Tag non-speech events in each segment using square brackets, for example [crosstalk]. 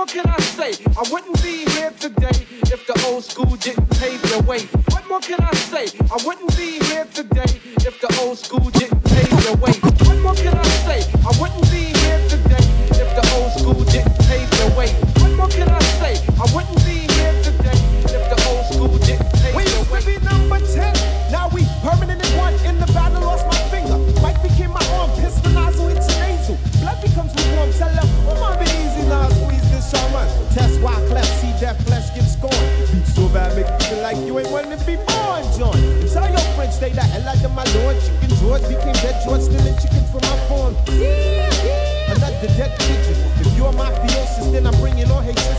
more can I say? I wouldn't be here today if the old school didn't pave the way. What more can I say? I wouldn't be here today if the old school didn't pave the way. What more can I say? I wouldn't be here today if the old school didn't pave the way. What more can I say? I wouldn't be here today if the old school didn't pave the way. We used to be number 10. Now we permanent permanently one in the battle, lost Test why cleft, see that flesh get scorned. Beat so bad, make you feel like you ain't wanting to be born, John. Tell your friends, stay the hell out of my lord. Chicken George became dead George, stealing chicken from my farm. Another dead pigeon. If you're mafiosis, then I'm bringing on hatred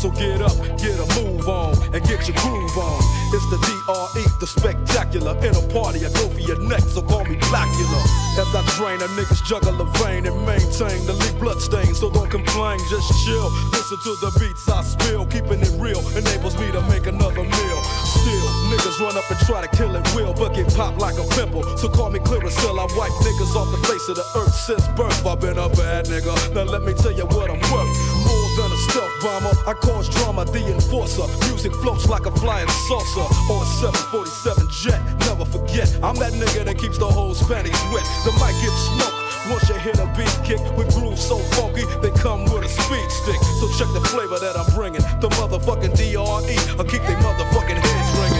So get up, get a move on, and get your groove on. It's the DRE, the spectacular. In a party, I go for your neck, so call me Blackula. As I drain a nigga's juggle of vein and maintain the leak blood stain. So don't complain, just chill. Listen to the beats I spill. Keeping it real enables me to make another meal. Still, niggas run up and try to kill it will, but get popped like a pimple. So call me Clearasil. I wipe niggas off the face of the earth since birth. I've been a bad nigga. Now let me tell you what I'm worth. Than a stealth bomber, I cause drama, the enforcer. Music floats like a flying saucer on 747 jet. Never forget, I'm that nigga that keeps the whole panties wet. The mic gets smoke. Once you hit a beat kick with grooves so funky, they come with a speed stick. So check the flavor that I'm bringing. The motherfucking DRE, I'll keep they motherfucking heads ringing.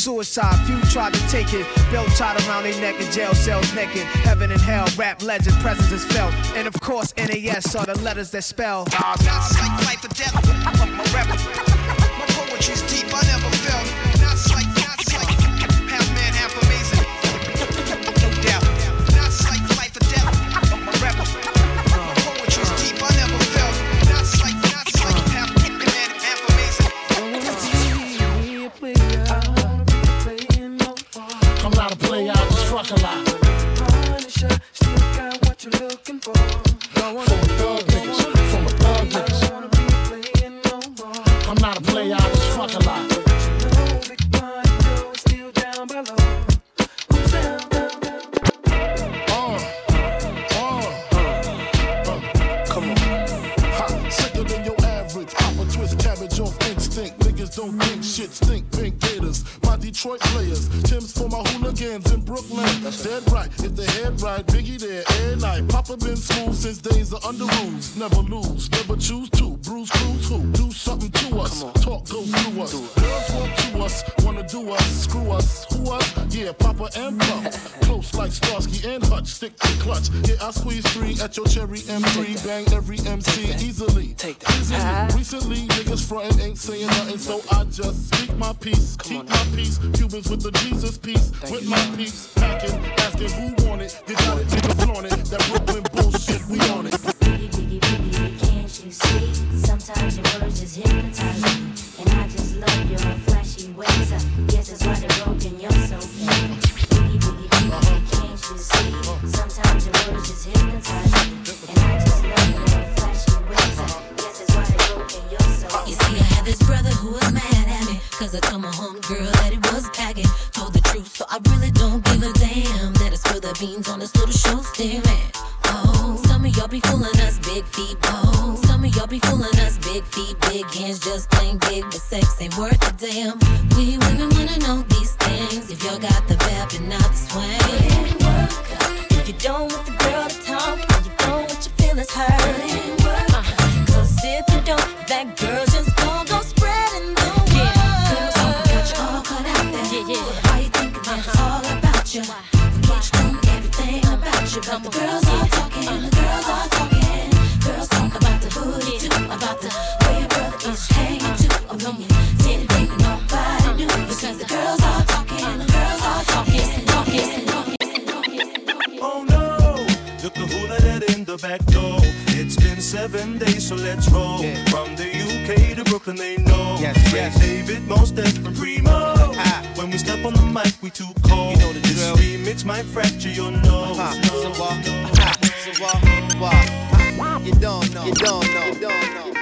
Suicide, few tried to take it. Belt tied around their neck in jail cells naked. Heaven and hell, rap legend, presence is felt. And of course, NAS are the letters that spell. Not like life or death. what you're looking for. No one for man. That's Dead right. right, if the head right, Biggie there, and I. Papa been smooth since days of Underoos. Never lose, never choose to. Bruise, cruise, who? Do something to us. Talk, go through us. Girls want to us, wanna do us. Screw us, who us? Yeah, Papa and Puff. [laughs] Close like Starsky and Hutch, stick to clutch. Yeah, I squeeze three at your cherry M3. Bang every MC Take easily. Take that. Easily. Uh -huh. Recently, niggas frontin' ain't saying nothing, so I just speak my peace. Keep my peace. Cubans with the Jesus piece. With my peace packing, asking who want it. They y'all take a flaunt it? That Brooklyn bullshit, we on it. Can't you see? Sometimes your words just hypnotize me, and I just love your flashy ways. I guess that's why they broke Cause I told my homegirl that it was packing. Told the truth, so I really don't give a damn. That I spill the beans on this little show staring. Oh, some of y'all be fooling us, big feet. Oh, some of y'all be fooling us, big feet, big hands, just plain big. But sex ain't worth a damn. We women wanna know these things. If y'all got the vibe and not the swing. If you don't want the girl to talk, and you don't want your feelings hurt. Uh-huh. Cause if you don't, that girl just The girls are talking, the girls are talking. Girls talk about the booty too, about the way your brother is hanging too. Oh, uh, when nobody knew. Because the girls are talking, the girls are talking. Oh no, took the hula head in the back door. It's been seven days, so let's roll. From the UK to Brooklyn, they know. Yes. David, Mos and Primo. When we step on the mic, we too cold. You know the drill. This remix might fracture your nose. Uh-huh. No, uh, uh, uh, You don't know. You don't know. You don't know.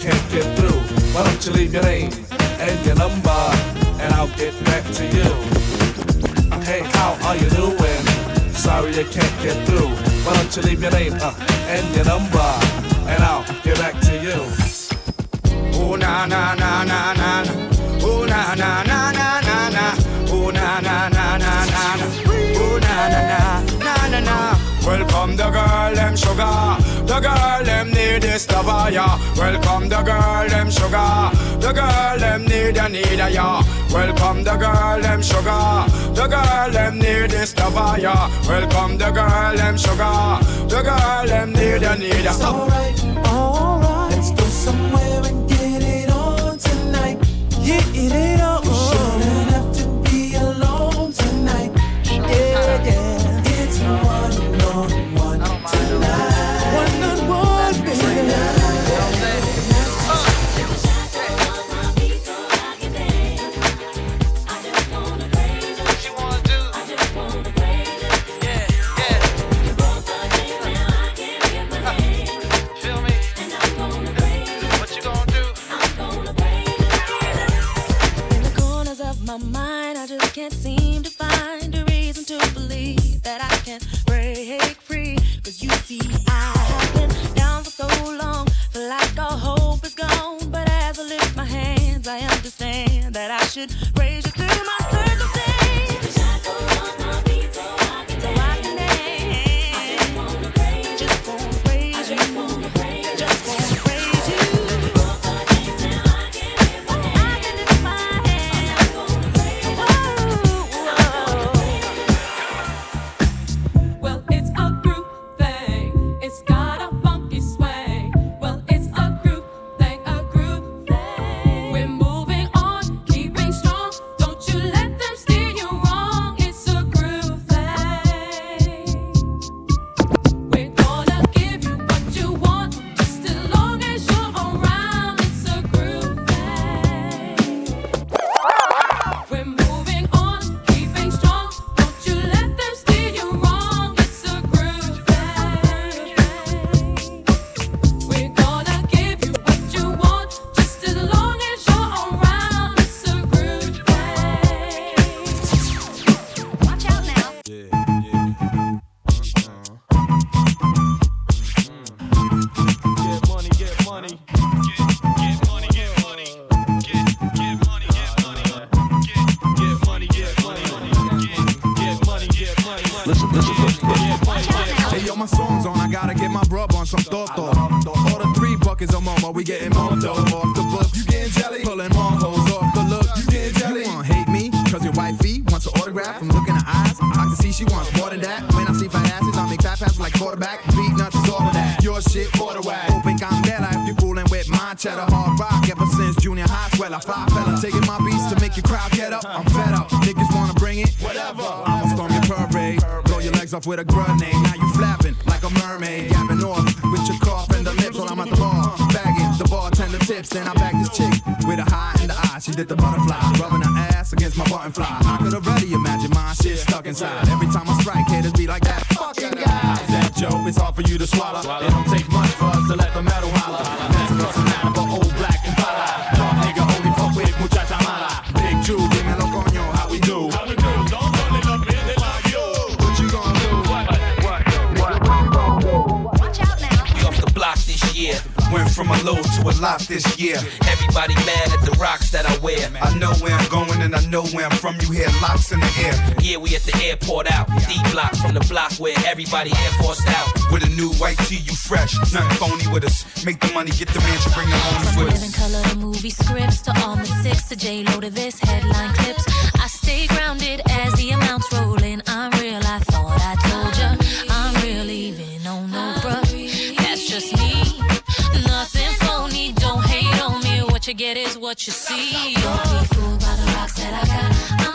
can't get through. Why don't you leave your name and your number, and I'll get back to you. Hey, how are you doing? Sorry you can't get through. Why don't you leave your name uh, and your number, and I'll get back to you. Oh na na na na na na. Oh na na na na na na. Oh na na na na na na. Oh na na na na na na. Welcome the girl them sugar, the girl need this lover, yeah. Welcome the girl, them sugar. The girl, them need a need a yeah. Welcome the girl, them sugar. The girl, them need this lover, yeah. Welcome the girl, them sugar. The girl, them need a need a. Alright, alright. Let's go somewhere and get it on tonight. Get it on. My mind, We getting moto off the books. You getting jelly? Pulling more hoes off the look. You getting jelly? You wanna hate me? Cause your wifey wants an autograph from looking her eyes. I can see she wants more than that. When I see fat asses, I make fat passes like quarterback. Beatnuts is all of that. Your shit, quarter whack. Open candela if you fooling with my cheddar. Hard rock ever since junior high. Swell, I fly fella. Taking my beats to make your crowd get up. I'm fed up. Niggas wanna bring it? Whatever. I'ma storm your parade. Blow your legs off with a grenade. Now you flapping like a mermaid. Yapping tips. Then I bag this chick with a high in the eye. She did the butterfly. Rubbing her ass against my button fly. I could already imagine my shit stuck inside. Every time I strike, haters be like that. Fucking guy. That joke? It's hard for you to swallow. It don't take much for us to let the metal to a lot this year. Everybody mad at the rocks that I wear. I know where I'm going and I know where I'm from. You hear locks in the air. Yeah, we at the airport out. D block from the block where everybody air forced out. With a new white tee, you fresh. Nothing phony with us. Make the money, get the mansion, bring the homies with us. color to movie scripts to all the six to J Lo to this headline clips. I stay grounded as the amounts roll in. I get is what you see. Don't be fooled by the rocks that I got.